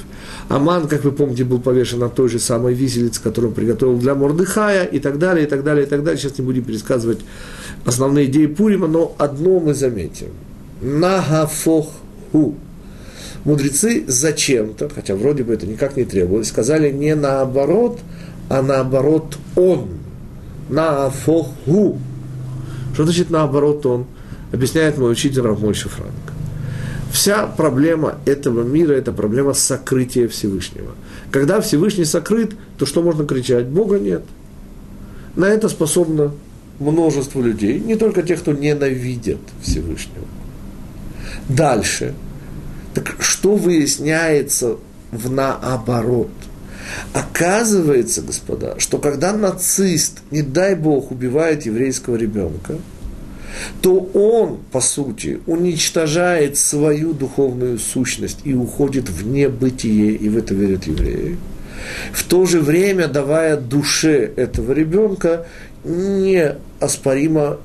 S1: Аман, как вы помните, был повешен на той же самой виселице, которую он приготовил для Мордыхая, и так далее, и так далее, и так далее. Сейчас не будем пересказывать основные идеи Пурима, но одно мы заметим. Нагафоху. Мудрецы зачем-то, хотя вроде бы это никак не требовалось, сказали не наоборот, а наоборот он. Нафоху. Что значит наоборот он? Объясняет мой учитель Равмойша Франк. Вся проблема этого мира – это проблема сокрытия Всевышнего. Когда Всевышний сокрыт, то что можно кричать? Бога нет. На это способно множество людей, не только тех, кто ненавидит Всевышнего. Дальше. Так что выясняется в наоборот? Оказывается, господа, что когда нацист, не дай бог, убивает еврейского ребенка, то он, по сути, уничтожает свою духовную сущность и уходит в небытие, и в это верят евреи. В то же время давая душе этого ребенка неоспоримо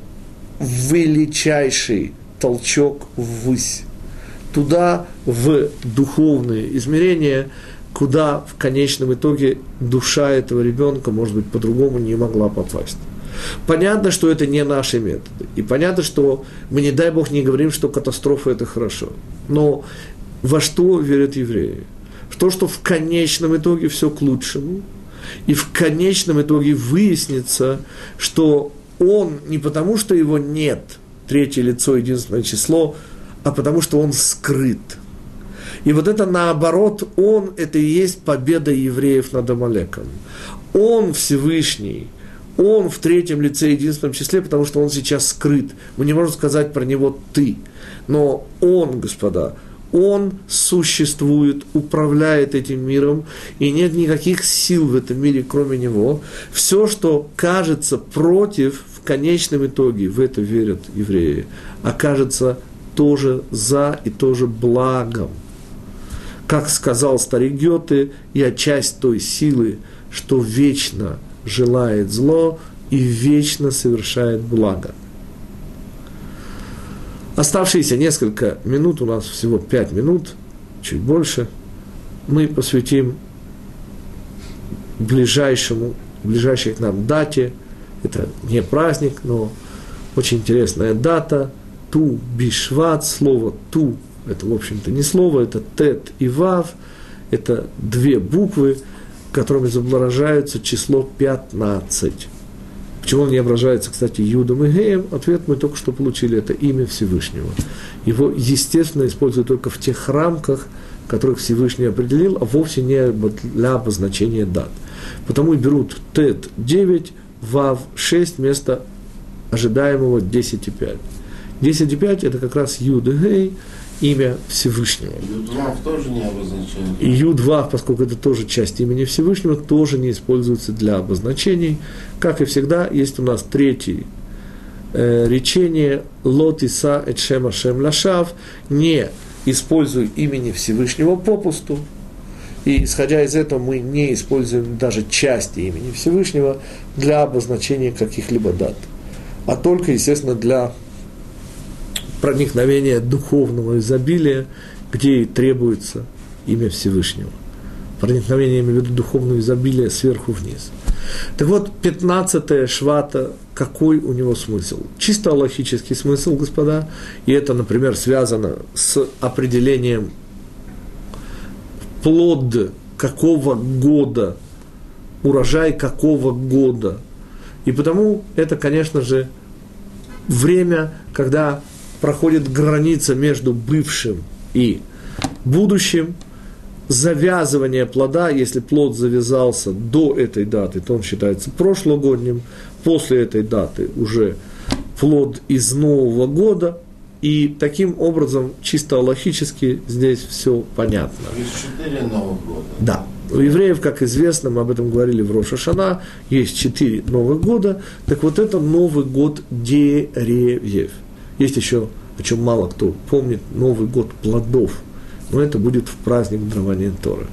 S1: величайший толчок ввысь, туда, в духовные измерения, куда в конечном итоге душа этого ребенка, может быть, по-другому не могла попасть. Понятно, что это не наши методы. И понятно, что мы, не дай Бог, не говорим, что катастрофа – это хорошо. Но во что верят евреи? В то, что в конечном итоге все к лучшему. И в конечном итоге выяснится, что он не потому, что его нет, третье лицо, единственное число, а потому, что он скрыт – и вот это наоборот, он, это и есть победа евреев над Амалеком. Он Всевышний, он в третьем лице, единственном числе, потому что он сейчас скрыт. Мы не можем сказать про него «ты». Но он, господа, он существует, управляет этим миром, и нет никаких сил в этом мире, кроме него. Все, что кажется против, в конечном итоге, в это верят евреи, окажется тоже за и тоже благом как сказал старик Гёте, я часть той силы, что вечно желает зло и вечно совершает благо. Оставшиеся несколько минут, у нас всего пять минут, чуть больше, мы посвятим ближайшему, ближайшей к нам дате. Это не праздник, но очень интересная дата. Ту Бишват, слово Ту это, в общем-то, не слово, это тет и вав, это две буквы, которыми изображается число 15. Почему он не ображается, кстати, Юдом и Геем? Ответ мы только что получили, это имя Всевышнего. Его, естественно, используют только в тех рамках, которых Всевышний определил, а вовсе не для обозначения дат. Потому и берут Тет 9, Вав 6 вместо ожидаемого 10,5. 10,5 это как раз Юд и Гей, имя Всевышнего.
S2: Юдвав тоже не обозначение.
S1: И Юдвав, поскольку это тоже часть имени Всевышнего, тоже не используется для обозначений. Как и всегда, есть у нас третий э, речение «Лот Иса Эчем Ашем Лашав» не используй имени Всевышнего попусту, и исходя из этого мы не используем даже части имени Всевышнего для обозначения каких-либо дат, а только, естественно, для проникновения духовного изобилия, где и требуется имя Всевышнего. Проникновение, я имею в виду духовного изобилия сверху вниз. Так вот, 15 швата, какой у него смысл? Чисто логический смысл, господа, и это, например, связано с определением плод какого года, урожай какого года. И потому это, конечно же, время, когда проходит граница между бывшим и будущим, завязывание плода, если плод завязался до этой даты, то он считается прошлогодним, после этой даты уже плод из Нового года, и таким образом, чисто логически, здесь все понятно.
S2: Есть четыре Новых года.
S1: Да. У евреев, как известно, мы об этом говорили в Роша Шана, есть четыре Новых года. Так вот это Новый год деревьев. Есть еще, о чем мало кто помнит, Новый год плодов. Но это будет в праздник дарования Торы.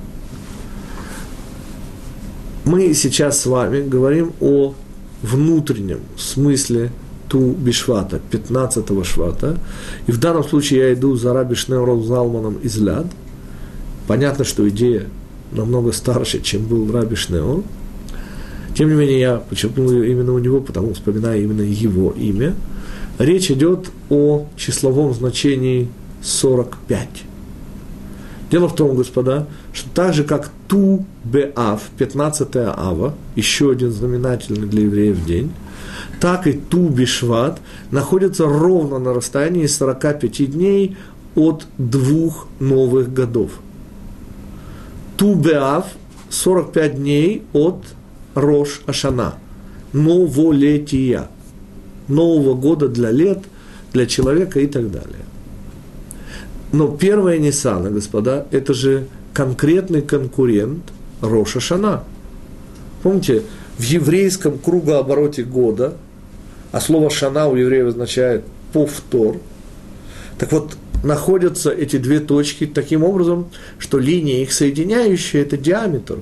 S1: Мы сейчас с вами говорим о внутреннем смысле Ту Бишвата, 15 швата. И в данном случае я иду за Раби Шнеуром Залманом из Ляд. Понятно, что идея намного старше, чем был Раби Шнеор. Тем не менее, я подчеркнул именно у него, потому вспоминаю именно его имя. Речь идет о числовом значении 45. Дело в том, господа, что так же, как Ту Беав, 15 Ава, еще один знаменательный для евреев день, так и Ту Бишват находятся ровно на расстоянии 45 дней от двух новых годов. Ту Беав 45 дней от Рош Ашана, новолетия, нового года для лет, для человека и так далее. Но первая Ниссана, господа, это же конкретный конкурент Роша Шана. Помните, в еврейском кругообороте года, а слово «шана» у евреев означает «повтор», так вот, находятся эти две точки таким образом, что линия их соединяющая – это диаметр.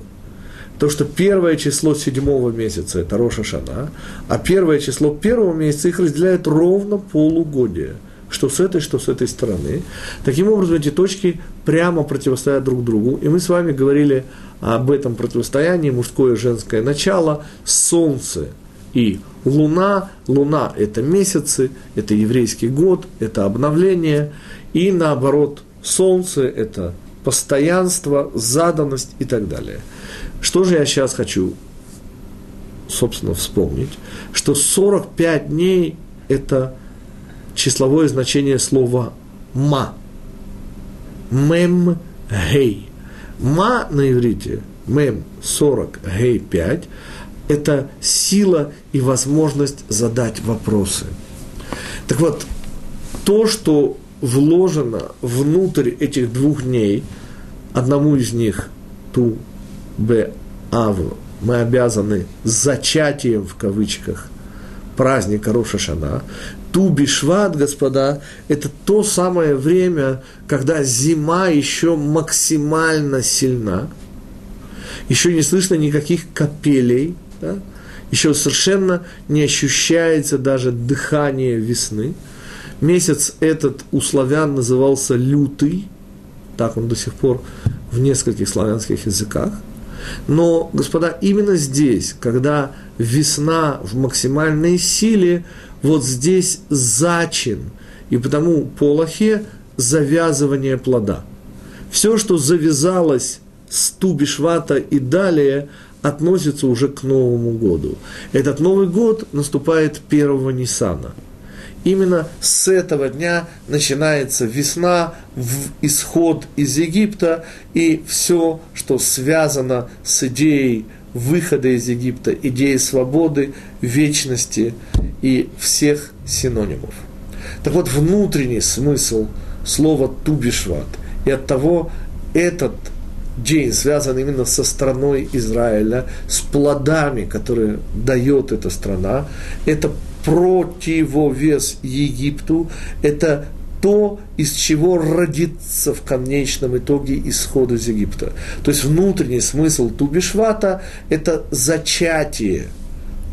S1: То, что первое число седьмого месяца – это Роша Шана, а первое число первого месяца их разделяет ровно полугодие – что с этой, что с этой стороны. Таким образом, эти точки прямо противостоят друг другу. И мы с вами говорили об этом противостоянии, мужское и женское начало, Солнце и Луна. Луна – это месяцы, это еврейский год, это обновление. И наоборот, Солнце – это постоянство, заданность и так далее. Что же я сейчас хочу, собственно, вспомнить? Что 45 дней – это – числовое значение слова «ма». Мем гей. Ма на иврите, мем 40, гей 5, это сила и возможность задать вопросы. Так вот, то, что вложено внутрь этих двух дней, одному из них, ту б аву, мы обязаны зачатием в кавычках праздника Роша Шана, Тубишват, господа, это то самое время, когда зима еще максимально сильна, еще не слышно никаких капелей, да? еще совершенно не ощущается даже дыхание весны. Месяц этот у славян назывался лютый, так он до сих пор в нескольких славянских языках. Но, господа, именно здесь, когда весна в максимальной силе, вот здесь зачин, и потому по Аллахе завязывание плода. Все, что завязалось с Тубишвата и далее, относится уже к Новому году. Этот Новый год наступает 1 Ниссана. Именно с этого дня начинается весна, в исход из Египта и все, что связано с идеей выхода из Египта, идеей свободы, вечности и всех синонимов. Так вот, внутренний смысл слова «тубишват» и от того этот день связан именно со страной Израиля, с плодами, которые дает эта страна. Это противовес Египту, это то, из чего родится в конечном итоге исход из Египта. То есть внутренний смысл Тубишвата – это зачатие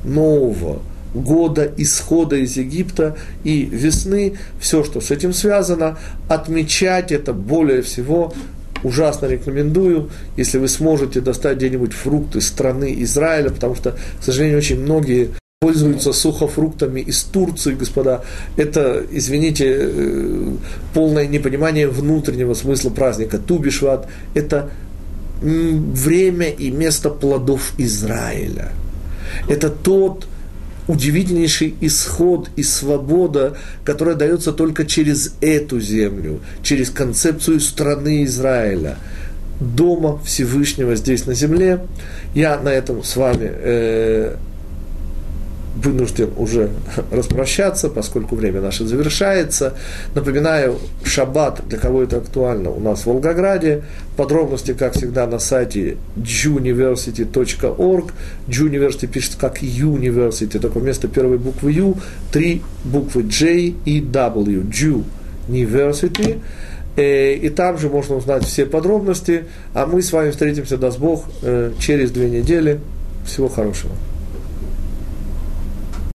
S1: нового года исхода из Египта и весны, все, что с этим связано, отмечать это более всего ужасно рекомендую, если вы сможете достать где-нибудь фрукты страны Израиля, потому что, к сожалению, очень многие пользуются сухофруктами из Турции, господа. Это, извините, э, полное непонимание внутреннего смысла праздника. Тубишват – это время и место плодов Израиля. Это тот удивительнейший исход и свобода, которая дается только через эту землю, через концепцию страны Израиля, дома Всевышнего здесь на земле. Я на этом с вами э, вынужден уже распрощаться, поскольку время наше завершается. Напоминаю, шаббат, для кого это актуально, у нас в Волгограде. Подробности, как всегда, на сайте juniversity.org. Juniversity пишется как University, только вместо первой буквы U три буквы J и W. Jew University. Э, и там же можно узнать все подробности. А мы с вами встретимся, даст Бог, э, через две недели. Всего хорошего.